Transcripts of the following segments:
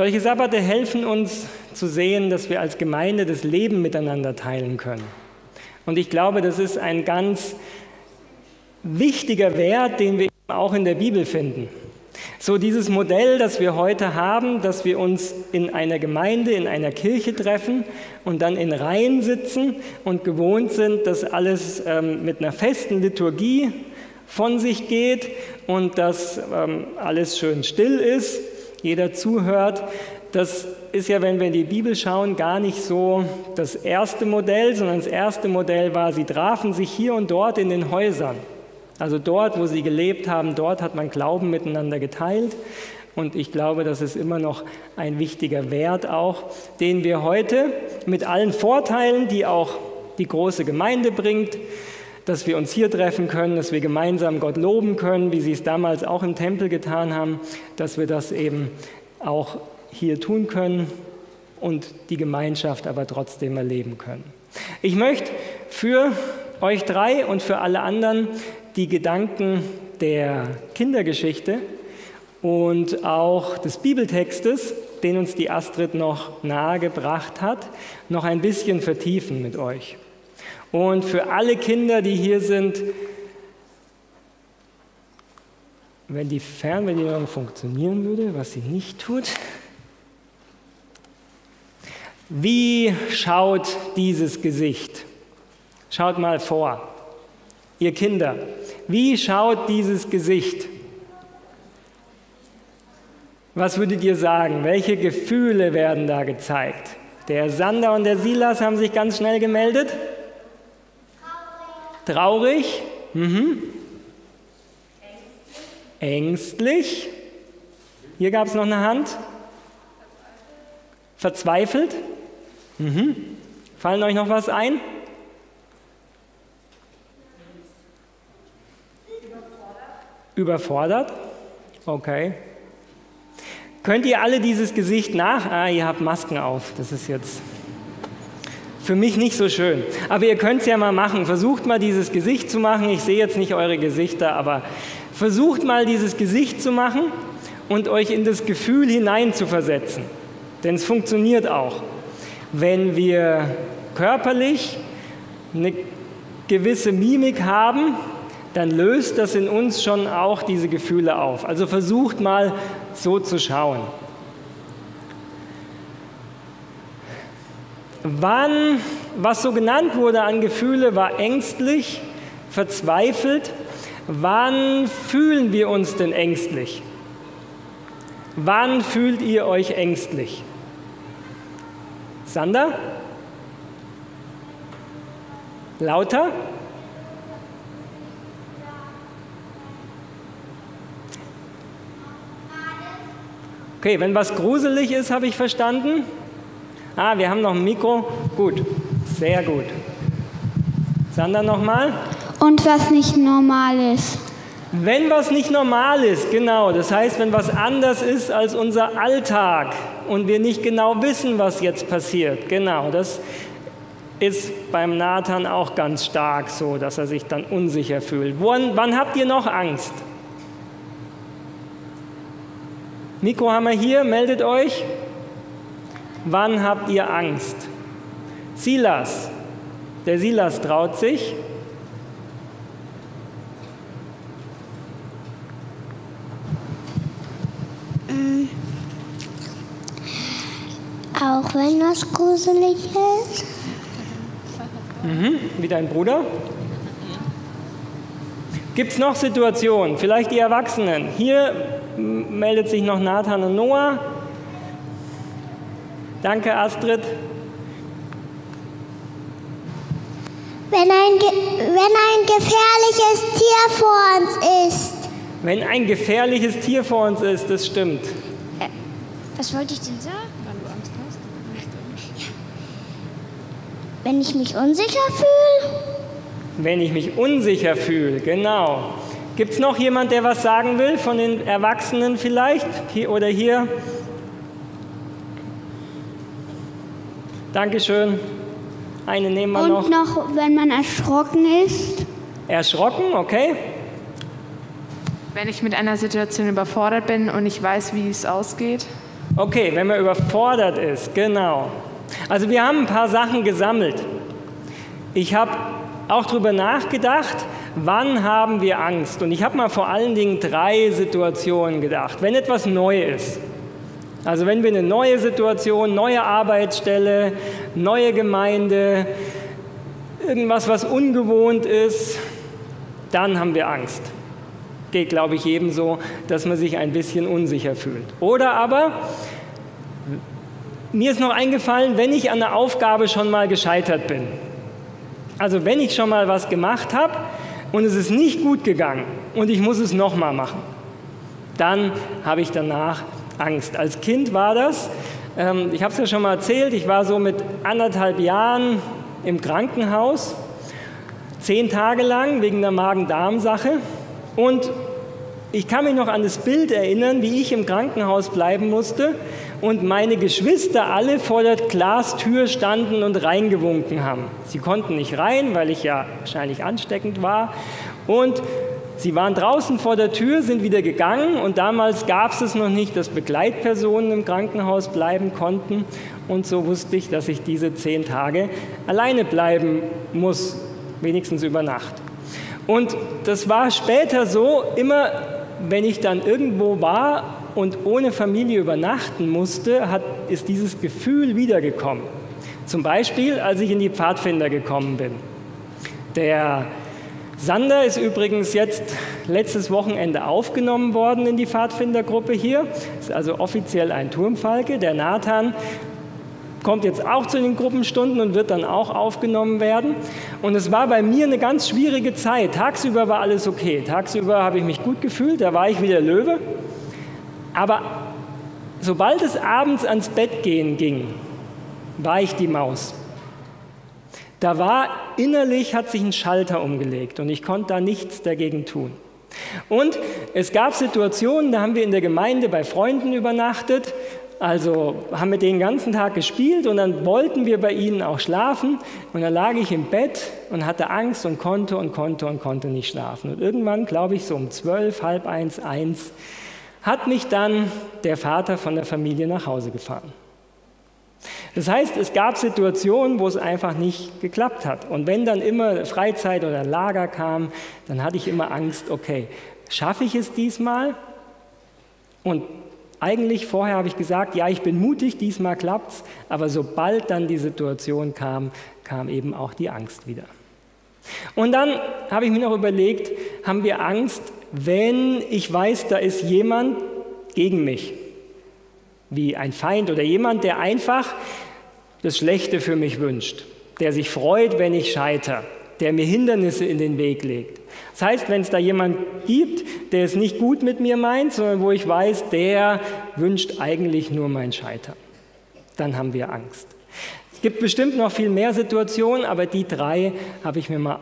Solche Sabbate helfen uns zu sehen, dass wir als Gemeinde das Leben miteinander teilen können. Und ich glaube, das ist ein ganz wichtiger Wert, den wir auch in der Bibel finden. So dieses Modell, das wir heute haben, dass wir uns in einer Gemeinde, in einer Kirche treffen und dann in Reihen sitzen und gewohnt sind, dass alles ähm, mit einer festen Liturgie von sich geht und dass ähm, alles schön still ist, jeder zuhört. Das ist ja, wenn wir in die Bibel schauen, gar nicht so das erste Modell, sondern das erste Modell war, sie trafen sich hier und dort in den Häusern. Also dort, wo sie gelebt haben, dort hat man Glauben miteinander geteilt. Und ich glaube, das ist immer noch ein wichtiger Wert auch, den wir heute mit allen Vorteilen, die auch die große Gemeinde bringt, dass wir uns hier treffen können, dass wir gemeinsam Gott loben können, wie sie es damals auch im Tempel getan haben, dass wir das eben auch hier tun können und die Gemeinschaft aber trotzdem erleben können. Ich möchte für euch drei und für alle anderen die Gedanken der Kindergeschichte und auch des Bibeltextes, den uns die Astrid noch nahegebracht hat, noch ein bisschen vertiefen mit euch. Und für alle Kinder, die hier sind, wenn die Fernbedienung funktionieren würde, was sie nicht tut, wie schaut dieses Gesicht? Schaut mal vor, ihr Kinder. Wie schaut dieses Gesicht? Was würdet ihr sagen? Welche Gefühle werden da gezeigt? Der Sander und der Silas haben sich ganz schnell gemeldet. Traurig. Mhm. Ängstlich. Hier gab es noch eine Hand. Verzweifelt. Mhm. Fallen euch noch was ein? Überfordert? Okay. Könnt ihr alle dieses Gesicht nach? Ah, ihr habt Masken auf. Das ist jetzt für mich nicht so schön. Aber ihr könnt es ja mal machen. Versucht mal dieses Gesicht zu machen. Ich sehe jetzt nicht eure Gesichter, aber versucht mal dieses Gesicht zu machen und euch in das Gefühl hineinzuversetzen. Denn es funktioniert auch. Wenn wir körperlich eine gewisse Mimik haben, dann löst das in uns schon auch diese Gefühle auf. Also versucht mal so zu schauen. Wann, was so genannt wurde an Gefühle, war ängstlich, verzweifelt. Wann fühlen wir uns denn ängstlich? Wann fühlt ihr euch ängstlich? Sander? Lauter? Okay, wenn was gruselig ist, habe ich verstanden. Ah, wir haben noch ein Mikro. Gut, sehr gut. Sander nochmal. Und was nicht normal ist. Wenn was nicht normal ist, genau. Das heißt, wenn was anders ist als unser Alltag und wir nicht genau wissen, was jetzt passiert. Genau, das ist beim Nathan auch ganz stark so, dass er sich dann unsicher fühlt. Wann, wann habt ihr noch Angst? Mikro haben wir hier, meldet euch. Wann habt ihr Angst? Silas, der Silas traut sich. Mm. Auch wenn das gruselig ist. Mhm. Wie dein Bruder? Gibt es noch Situationen, vielleicht die Erwachsenen? Hier meldet sich noch Nathan und Noah. Danke, Astrid. Wenn ein, wenn ein gefährliches Tier vor uns ist. Wenn ein gefährliches Tier vor uns ist, das stimmt. Äh, was wollte ich denn sagen? Wann du Angst hast? Wenn ich mich unsicher fühle? Wenn ich mich unsicher fühle, genau. Gibt es noch jemand, der was sagen will von den Erwachsenen vielleicht? Hier oder hier? Dankeschön. Eine nehmen wir Und noch. Und noch, wenn man erschrocken ist. Erschrocken, okay. Wenn ich mit einer Situation überfordert bin und ich weiß, wie es ausgeht. Okay, wenn man überfordert ist, genau. Also wir haben ein paar Sachen gesammelt. Ich habe auch darüber nachgedacht, wann haben wir Angst? Und ich habe mal vor allen Dingen drei Situationen gedacht. Wenn etwas neu ist, also wenn wir eine neue Situation, neue Arbeitsstelle, neue Gemeinde, irgendwas, was ungewohnt ist, dann haben wir Angst. Geht, glaube ich, jedem so, dass man sich ein bisschen unsicher fühlt. Oder aber, mir ist noch eingefallen, wenn ich an der Aufgabe schon mal gescheitert bin. Also wenn ich schon mal was gemacht habe und es ist nicht gut gegangen und ich muss es nochmal machen, dann habe ich danach Angst. Als Kind war das, ähm, ich habe es ja schon mal erzählt, ich war so mit anderthalb Jahren im Krankenhaus, zehn Tage lang wegen der Magen-Darm-Sache. Und ich kann mich noch an das Bild erinnern, wie ich im Krankenhaus bleiben musste und meine Geschwister alle vor der Glastür standen und reingewunken haben. Sie konnten nicht rein, weil ich ja wahrscheinlich ansteckend war. Und sie waren draußen vor der Tür, sind wieder gegangen und damals gab es es noch nicht, dass Begleitpersonen im Krankenhaus bleiben konnten. Und so wusste ich, dass ich diese zehn Tage alleine bleiben muss, wenigstens über Nacht. Und das war später so, immer wenn ich dann irgendwo war und ohne Familie übernachten musste, hat, ist dieses Gefühl wiedergekommen. Zum Beispiel, als ich in die Pfadfinder gekommen bin. Der Sander ist übrigens jetzt letztes Wochenende aufgenommen worden in die Pfadfindergruppe hier. Ist also offiziell ein Turmfalke. Der Nathan kommt jetzt auch zu den Gruppenstunden und wird dann auch aufgenommen werden. Und es war bei mir eine ganz schwierige Zeit. Tagsüber war alles okay. Tagsüber habe ich mich gut gefühlt, da war ich wieder Löwe. Aber sobald es abends ans Bett gehen ging, war ich die Maus. Da war innerlich, hat sich ein Schalter umgelegt und ich konnte da nichts dagegen tun. Und es gab Situationen, da haben wir in der Gemeinde bei Freunden übernachtet also haben wir den ganzen Tag gespielt und dann wollten wir bei ihnen auch schlafen. Und dann lag ich im Bett und hatte Angst und konnte und konnte und konnte nicht schlafen. Und irgendwann, glaube ich, so um zwölf, halb eins, eins, hat mich dann der Vater von der Familie nach Hause gefahren. Das heißt, es gab Situationen, wo es einfach nicht geklappt hat. Und wenn dann immer Freizeit oder Lager kam, dann hatte ich immer Angst, okay, schaffe ich es diesmal? Und eigentlich vorher habe ich gesagt, ja, ich bin mutig, diesmal klappt's, aber sobald dann die Situation kam, kam eben auch die Angst wieder. Und dann habe ich mir noch überlegt, haben wir Angst, wenn ich weiß, da ist jemand gegen mich, wie ein Feind oder jemand, der einfach das Schlechte für mich wünscht, der sich freut, wenn ich scheitere, der mir Hindernisse in den Weg legt. Das heißt, wenn es da jemand gibt, der es nicht gut mit mir meint, sondern wo ich weiß, der wünscht eigentlich nur mein Scheitern, dann haben wir Angst. Es gibt bestimmt noch viel mehr Situationen, aber die drei habe ich mir mal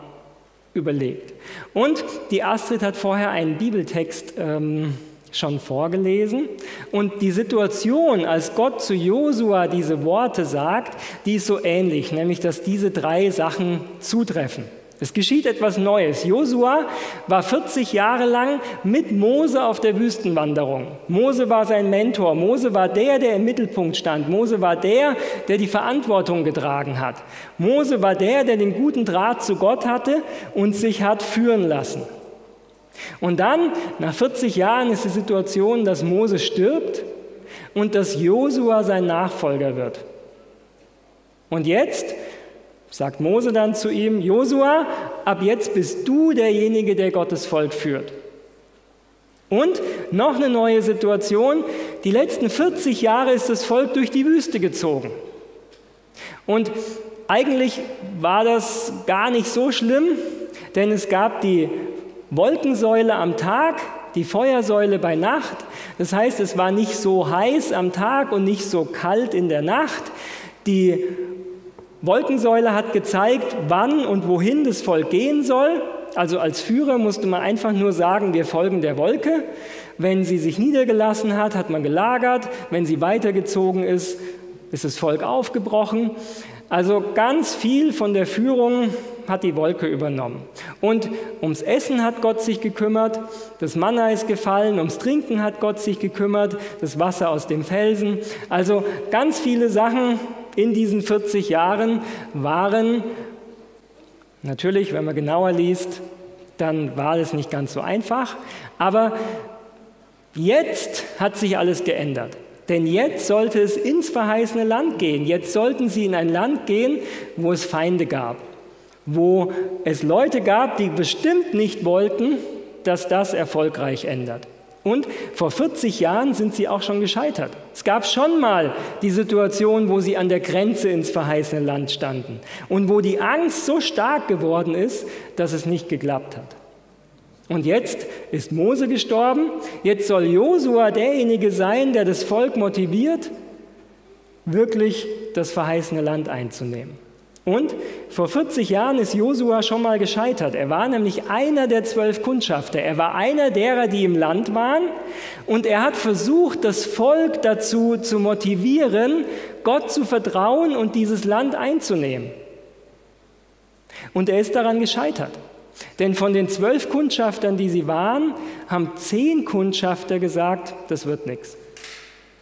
überlegt. Und die Astrid hat vorher einen Bibeltext ähm, schon vorgelesen. Und die Situation, als Gott zu Josua diese Worte sagt, die ist so ähnlich, nämlich dass diese drei Sachen zutreffen. Es geschieht etwas Neues. Josua war 40 Jahre lang mit Mose auf der Wüstenwanderung. Mose war sein Mentor. Mose war der, der im Mittelpunkt stand. Mose war der, der die Verantwortung getragen hat. Mose war der, der den guten Draht zu Gott hatte und sich hat führen lassen. Und dann, nach 40 Jahren, ist die Situation, dass Mose stirbt und dass Josua sein Nachfolger wird. Und jetzt sagt Mose dann zu ihm, Josua, ab jetzt bist du derjenige, der Gottes Volk führt. Und noch eine neue Situation, die letzten 40 Jahre ist das Volk durch die Wüste gezogen. Und eigentlich war das gar nicht so schlimm, denn es gab die Wolkensäule am Tag, die Feuersäule bei Nacht. Das heißt, es war nicht so heiß am Tag und nicht so kalt in der Nacht. Die Wolkensäule hat gezeigt, wann und wohin das Volk gehen soll. Also als Führer musste man einfach nur sagen, wir folgen der Wolke. Wenn sie sich niedergelassen hat, hat man gelagert. Wenn sie weitergezogen ist, ist das Volk aufgebrochen. Also ganz viel von der Führung hat die Wolke übernommen. Und ums Essen hat Gott sich gekümmert, das Manna ist gefallen, ums Trinken hat Gott sich gekümmert, das Wasser aus dem Felsen. Also ganz viele Sachen in diesen 40 Jahren waren, natürlich, wenn man genauer liest, dann war es nicht ganz so einfach, aber jetzt hat sich alles geändert. Denn jetzt sollte es ins verheißene Land gehen. Jetzt sollten sie in ein Land gehen, wo es Feinde gab, wo es Leute gab, die bestimmt nicht wollten, dass das erfolgreich ändert. Und vor 40 Jahren sind sie auch schon gescheitert. Es gab schon mal die Situation, wo sie an der Grenze ins verheißene Land standen und wo die Angst so stark geworden ist, dass es nicht geklappt hat. Und jetzt ist Mose gestorben, jetzt soll Josua derjenige sein, der das Volk motiviert, wirklich das verheißene Land einzunehmen. Und vor 40 Jahren ist Josua schon mal gescheitert. Er war nämlich einer der zwölf Kundschafter. Er war einer derer, die im Land waren. Und er hat versucht, das Volk dazu zu motivieren, Gott zu vertrauen und dieses Land einzunehmen. Und er ist daran gescheitert. Denn von den zwölf Kundschaftern, die sie waren, haben zehn Kundschafter gesagt, das wird nichts.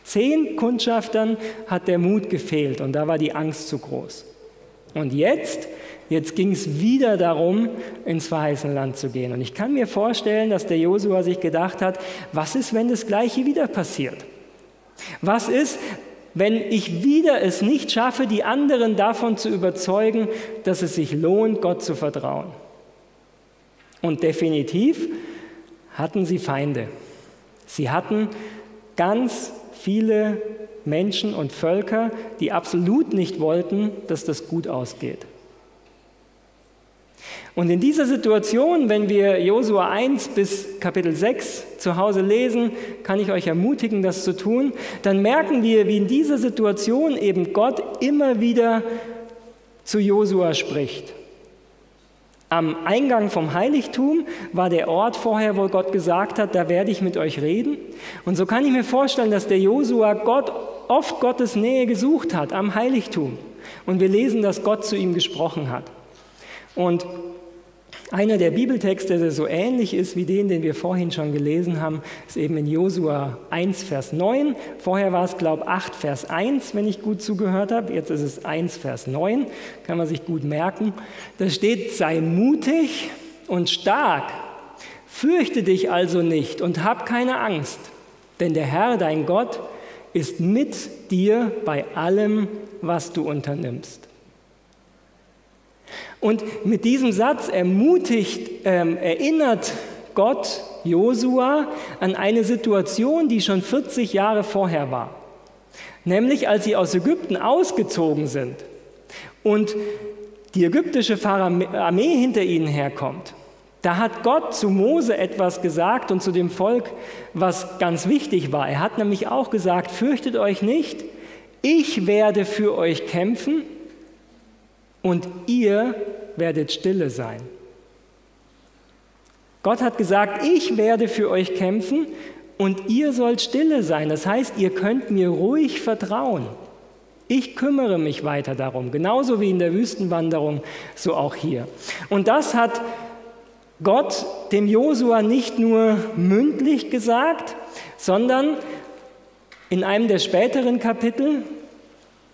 Zehn Kundschaftern hat der Mut gefehlt und da war die Angst zu groß. Und jetzt, jetzt ging es wieder darum, ins verheißene Land zu gehen. Und ich kann mir vorstellen, dass der Josua sich gedacht hat, was ist, wenn das Gleiche wieder passiert? Was ist, wenn ich wieder es nicht schaffe, die anderen davon zu überzeugen, dass es sich lohnt, Gott zu vertrauen? Und definitiv hatten sie Feinde. Sie hatten ganz viele Menschen und Völker, die absolut nicht wollten, dass das gut ausgeht. Und in dieser Situation, wenn wir Josua 1 bis Kapitel 6 zu Hause lesen, kann ich euch ermutigen, das zu tun, dann merken wir, wie in dieser Situation eben Gott immer wieder zu Josua spricht. Am Eingang vom Heiligtum war der Ort vorher, wo Gott gesagt hat, da werde ich mit euch reden. Und so kann ich mir vorstellen, dass der Josua Gott oft Gottes Nähe gesucht hat am Heiligtum. Und wir lesen, dass Gott zu ihm gesprochen hat. Und einer der Bibeltexte, der so ähnlich ist wie den, den wir vorhin schon gelesen haben, ist eben in Josua 1, Vers 9. Vorher war es, glaube ich, 8, Vers 1, wenn ich gut zugehört habe. Jetzt ist es 1, Vers 9. Kann man sich gut merken. Da steht, sei mutig und stark. Fürchte dich also nicht und hab keine Angst, denn der Herr, dein Gott, ist mit dir bei allem, was du unternimmst. Und mit diesem Satz ermutigt, ähm, erinnert Gott Josua an eine Situation, die schon 40 Jahre vorher war. Nämlich als sie aus Ägypten ausgezogen sind und die ägyptische Armee hinter ihnen herkommt. Da hat Gott zu Mose etwas gesagt und zu dem Volk, was ganz wichtig war. Er hat nämlich auch gesagt, fürchtet euch nicht, ich werde für euch kämpfen und ihr werdet stille sein. Gott hat gesagt, ich werde für euch kämpfen und ihr sollt stille sein. Das heißt, ihr könnt mir ruhig vertrauen. Ich kümmere mich weiter darum, genauso wie in der Wüstenwanderung, so auch hier. Und das hat Gott dem Josua nicht nur mündlich gesagt, sondern in einem der späteren Kapitel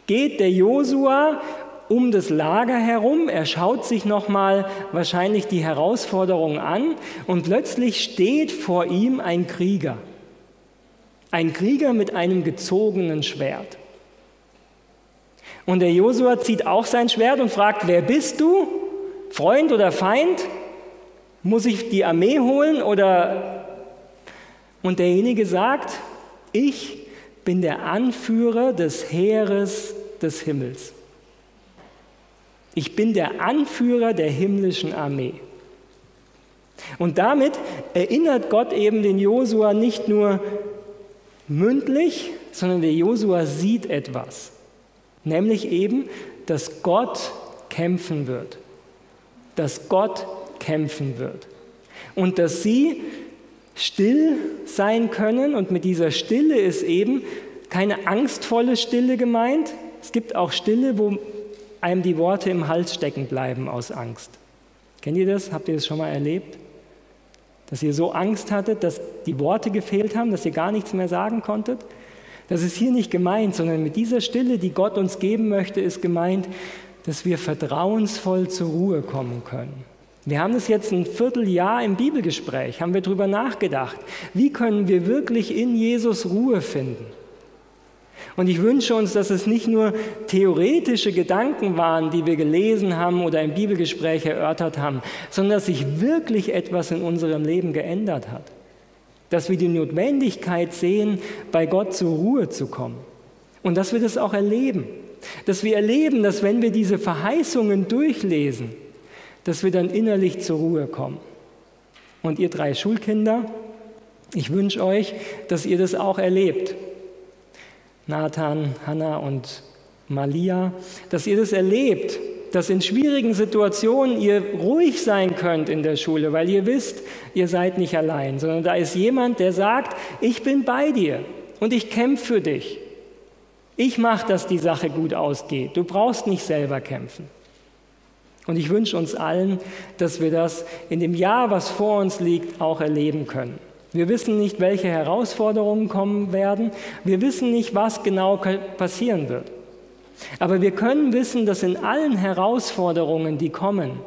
geht der Josua um das Lager herum. Er schaut sich nochmal wahrscheinlich die Herausforderung an und plötzlich steht vor ihm ein Krieger. Ein Krieger mit einem gezogenen Schwert. Und der Josua zieht auch sein Schwert und fragt, wer bist du? Freund oder Feind? Muss ich die Armee holen oder... Und derjenige sagt, ich bin der Anführer des Heeres des Himmels. Ich bin der Anführer der himmlischen Armee. Und damit erinnert Gott eben den Josua nicht nur mündlich, sondern der Josua sieht etwas, nämlich eben, dass Gott kämpfen wird, dass Gott kämpfen wird und dass sie still sein können und mit dieser Stille ist eben keine angstvolle Stille gemeint. Es gibt auch Stille, wo einem die Worte im Hals stecken bleiben aus Angst. Kennt ihr das? Habt ihr das schon mal erlebt? Dass ihr so Angst hattet, dass die Worte gefehlt haben, dass ihr gar nichts mehr sagen konntet? Das ist hier nicht gemeint, sondern mit dieser Stille, die Gott uns geben möchte, ist gemeint, dass wir vertrauensvoll zur Ruhe kommen können. Wir haben es jetzt ein Vierteljahr im Bibelgespräch, haben wir darüber nachgedacht. Wie können wir wirklich in Jesus Ruhe finden? Und ich wünsche uns, dass es nicht nur theoretische Gedanken waren, die wir gelesen haben oder im Bibelgespräch erörtert haben, sondern dass sich wirklich etwas in unserem Leben geändert hat. Dass wir die Notwendigkeit sehen, bei Gott zur Ruhe zu kommen. Und dass wir das auch erleben. Dass wir erleben, dass wenn wir diese Verheißungen durchlesen, dass wir dann innerlich zur Ruhe kommen. Und ihr drei Schulkinder, ich wünsche euch, dass ihr das auch erlebt. Nathan, Hannah und Malia, dass ihr das erlebt, dass in schwierigen Situationen ihr ruhig sein könnt in der Schule, weil ihr wisst, ihr seid nicht allein, sondern da ist jemand, der sagt, ich bin bei dir und ich kämpfe für dich. Ich mache, dass die Sache gut ausgeht. Du brauchst nicht selber kämpfen. Und ich wünsche uns allen, dass wir das in dem Jahr, was vor uns liegt, auch erleben können. Wir wissen nicht, welche Herausforderungen kommen werden. Wir wissen nicht, was genau passieren wird. Aber wir können wissen, dass in allen Herausforderungen, die kommen,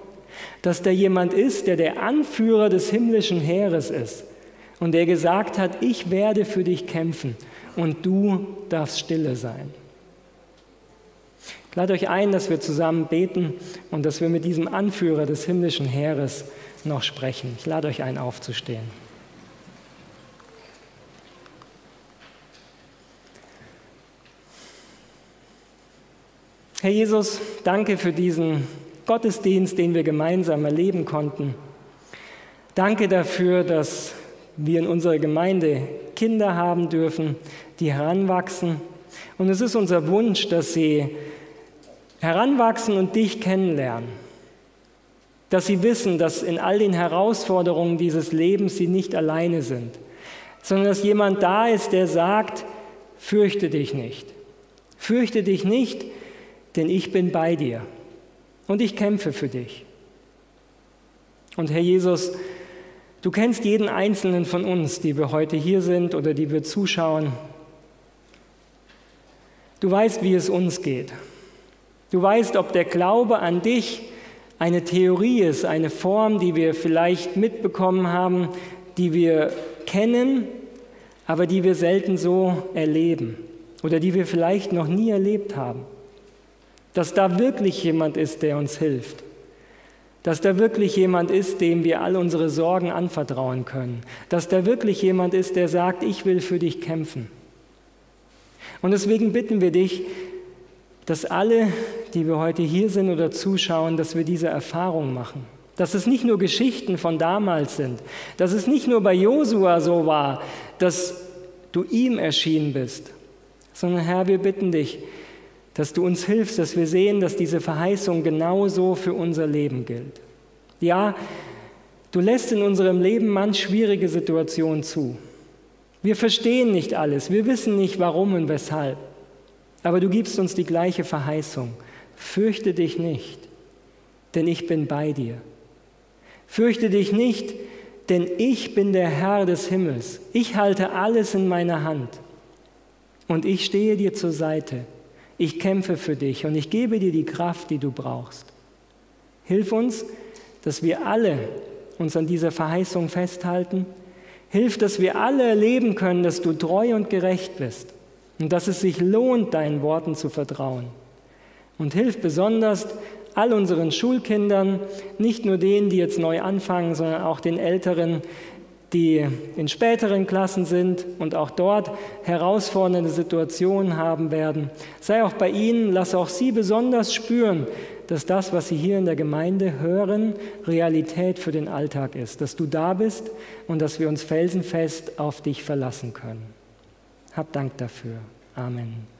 dass da jemand ist, der der Anführer des himmlischen Heeres ist und der gesagt hat, ich werde für dich kämpfen und du darfst stille sein. Ich lade euch ein, dass wir zusammen beten und dass wir mit diesem Anführer des himmlischen Heeres noch sprechen. Ich lade euch ein, aufzustehen. Herr Jesus, danke für diesen Gottesdienst, den wir gemeinsam erleben konnten. Danke dafür, dass wir in unserer Gemeinde Kinder haben dürfen, die heranwachsen. Und es ist unser Wunsch, dass sie heranwachsen und dich kennenlernen. Dass sie wissen, dass in all den Herausforderungen dieses Lebens sie nicht alleine sind, sondern dass jemand da ist, der sagt, fürchte dich nicht. Fürchte dich nicht, denn ich bin bei dir und ich kämpfe für dich. Und Herr Jesus, du kennst jeden einzelnen von uns, die wir heute hier sind oder die wir zuschauen. Du weißt, wie es uns geht. Du weißt, ob der Glaube an dich eine Theorie ist, eine Form, die wir vielleicht mitbekommen haben, die wir kennen, aber die wir selten so erleben oder die wir vielleicht noch nie erlebt haben. Dass da wirklich jemand ist, der uns hilft. Dass da wirklich jemand ist, dem wir all unsere Sorgen anvertrauen können. Dass da wirklich jemand ist, der sagt, ich will für dich kämpfen. Und deswegen bitten wir dich, dass alle, die wir heute hier sind oder zuschauen, dass wir diese Erfahrung machen. Dass es nicht nur Geschichten von damals sind, dass es nicht nur bei Josua so war, dass du ihm erschienen bist, sondern Herr, wir bitten dich, dass du uns hilfst, dass wir sehen, dass diese Verheißung genauso für unser Leben gilt. Ja, du lässt in unserem Leben manch schwierige Situationen zu. Wir verstehen nicht alles, wir wissen nicht warum und weshalb. Aber du gibst uns die gleiche Verheißung. Fürchte dich nicht, denn ich bin bei dir. Fürchte dich nicht, denn ich bin der Herr des Himmels. Ich halte alles in meiner Hand. Und ich stehe dir zur Seite. Ich kämpfe für dich und ich gebe dir die Kraft, die du brauchst. Hilf uns, dass wir alle uns an dieser Verheißung festhalten. Hilf, dass wir alle erleben können, dass du treu und gerecht bist und dass es sich lohnt, deinen Worten zu vertrauen. Und hilf besonders all unseren Schulkindern, nicht nur denen, die jetzt neu anfangen, sondern auch den Älteren, die in späteren Klassen sind und auch dort herausfordernde Situationen haben werden. Sei auch bei ihnen, lass auch sie besonders spüren, dass das, was sie hier in der Gemeinde hören, Realität für den Alltag ist, dass du da bist und dass wir uns felsenfest auf dich verlassen können. Hab Dank dafür. Amen.